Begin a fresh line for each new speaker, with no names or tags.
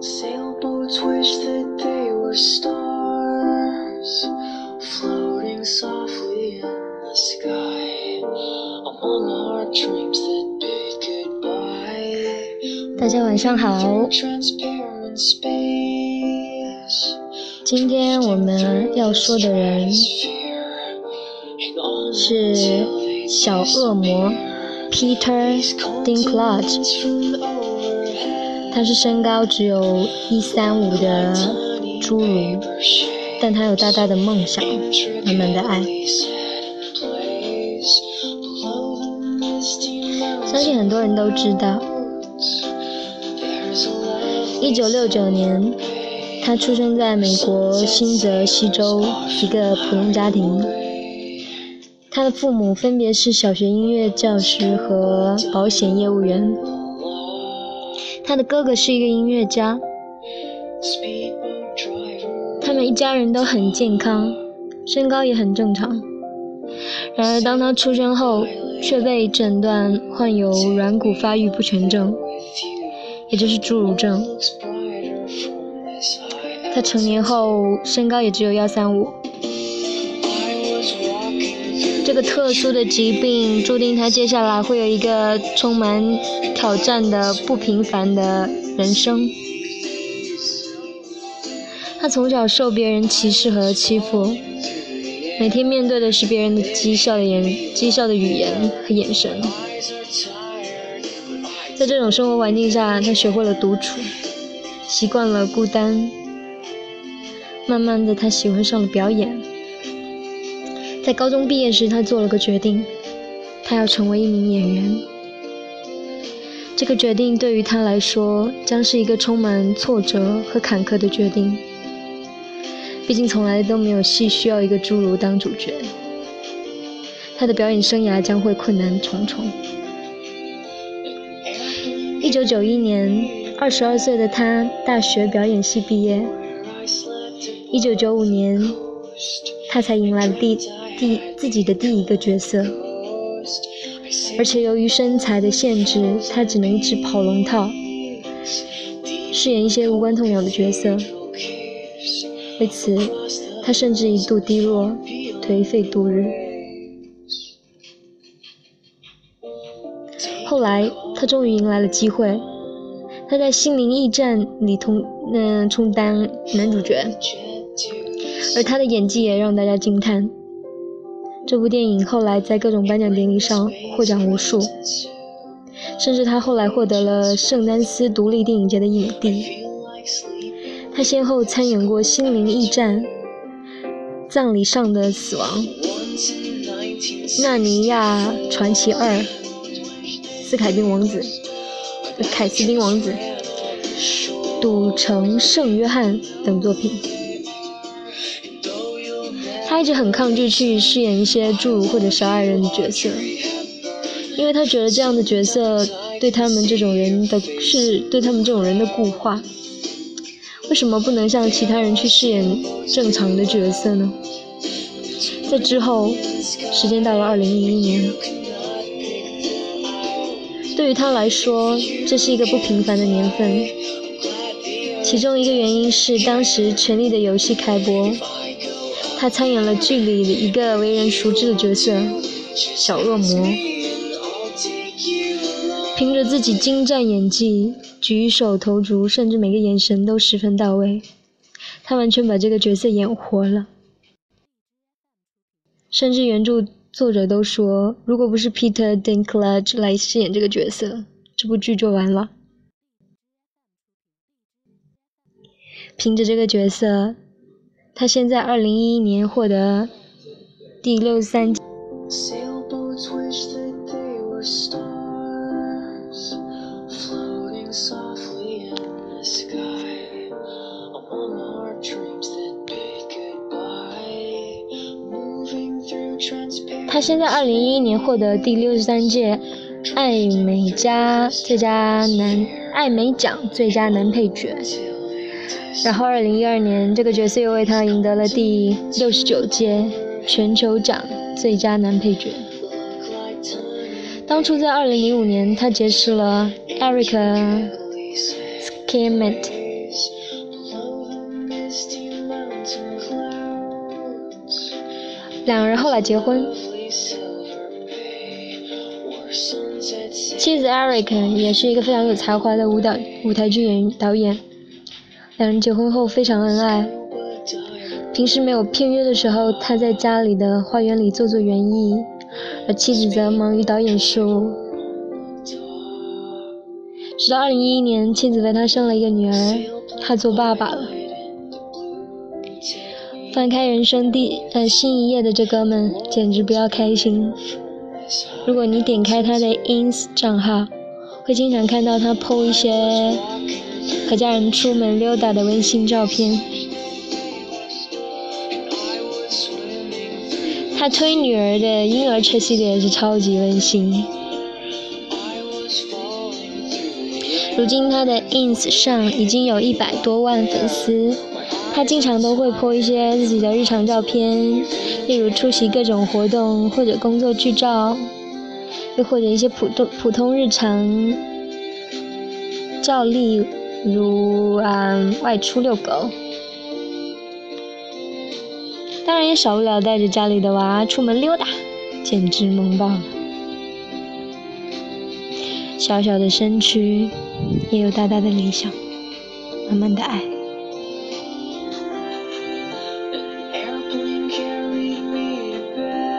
Sailboats wish that they were stars, floating softly in the sky among our dreams that bid goodbye.
大家晚上好，
Transparent space.
今天我们要说的人
Fear. Hang on
是小恶魔 Peter Dinklage，
from overhead.
他是身高只有一三五的侏儒，但他有大大的梦想，满满的爱。相信很多人都知道，一九六九年，他出生在美国新泽西州一个普通家庭。他的父母分别是小学音乐教师和保险业务员。他的哥哥是一个音乐家。他们一家人都很健康，身高也很正常。然而，当他出生后，却被诊断患有软骨发育不全症，也就是侏儒症。他成年后身高也只有幺三五。个特殊的疾病注定他接下来会有一个充满挑战的不平凡的人生。他从小受别人歧视和欺负，每天面对的是别人的讥笑的言、讥笑的语言和眼神。在这种生活环境下，他学会了独处，习惯了孤单。慢慢的，他喜欢上了表演。在高中毕业时，他做了个决定，他要成为一名演员。这个决定对于他来说，将是一个充满挫折和坎坷的决定。毕竟从来都没有戏需要一个侏儒当主角，他的表演生涯将会困难重重。一九九一年，二十二岁的他大学表演系毕业。一九九五年，他才迎来了第第自己的第一个角色，而且由于身材的限制，他只能一直跑龙套，饰演一些无关痛痒的角色。为此，他甚至一度低落、颓废度日。后来，他终于迎来了机会，他在《心灵驿站》里同嗯、充当男主角，而他的演技也让大家惊叹。这部电影后来在各种颁奖典礼上获奖无数，甚至他后来获得了圣丹斯独立电影节的影帝。他先后参演过《心灵驿站》《葬礼上的死亡》《纳尼亚传奇二》《斯凯宾王子》《凯斯宾王子》《赌城圣约翰》等作品。他一直很抗拒去饰演一些侏儒或者小矮人的角色，因为他觉得这样的角色对他们这种人的是对他们这种人的固化。为什么不能像其他人去饰演正常的角色呢？在之后，时间到了二零一一年，对于他来说，这是一个不平凡的年份。其中一个原因是当时《权力的游戏》开播，他参演了剧里的一个为人熟知的角色——小恶魔。凭着自己精湛演技。举手投足，甚至每个眼神都十分到位，他完全把这个角色演活了。甚至原著作者都说，如果不是 Peter Dinklage 来饰演这个角色，这部剧就完了。凭着这个角色，他现在二零一一年获得第六十三。他先在二零一一年获得第六十三届艾美佳最佳男艾美奖最佳男配角，然后二零一二年这个角色又为他赢得了第六十九届全球奖最佳男配角。当初在二零零五年，他结识了 Erica Scamet，两人后来结婚。妻子 Erica 也是一个非常有才华的舞蹈舞台剧演导演。两人结婚后非常恩爱。平时没有片约的时候，他在家里的花园里做做园艺，而妻子则忙于导演术。直到二零一一年，妻子为他生了一个女儿，他做爸爸了。翻开人生第呃新一页的这哥们，简直不要开心。如果你点开他的 ins 账号，会经常看到他 po 一些和家人出门溜达的温馨照片。他推女儿的婴儿车系列是超级温馨。如今他的 ins 上已经有一百多万粉丝。他经常都会 po 一些自己的日常照片，例如出席各种活动或者工作剧照，又或者一些普通普通日常照例如嗯外出遛狗。当然也少不了带着家里的娃出门溜达，简直萌爆了。小小的身躯，也有大大的理想，满满的爱。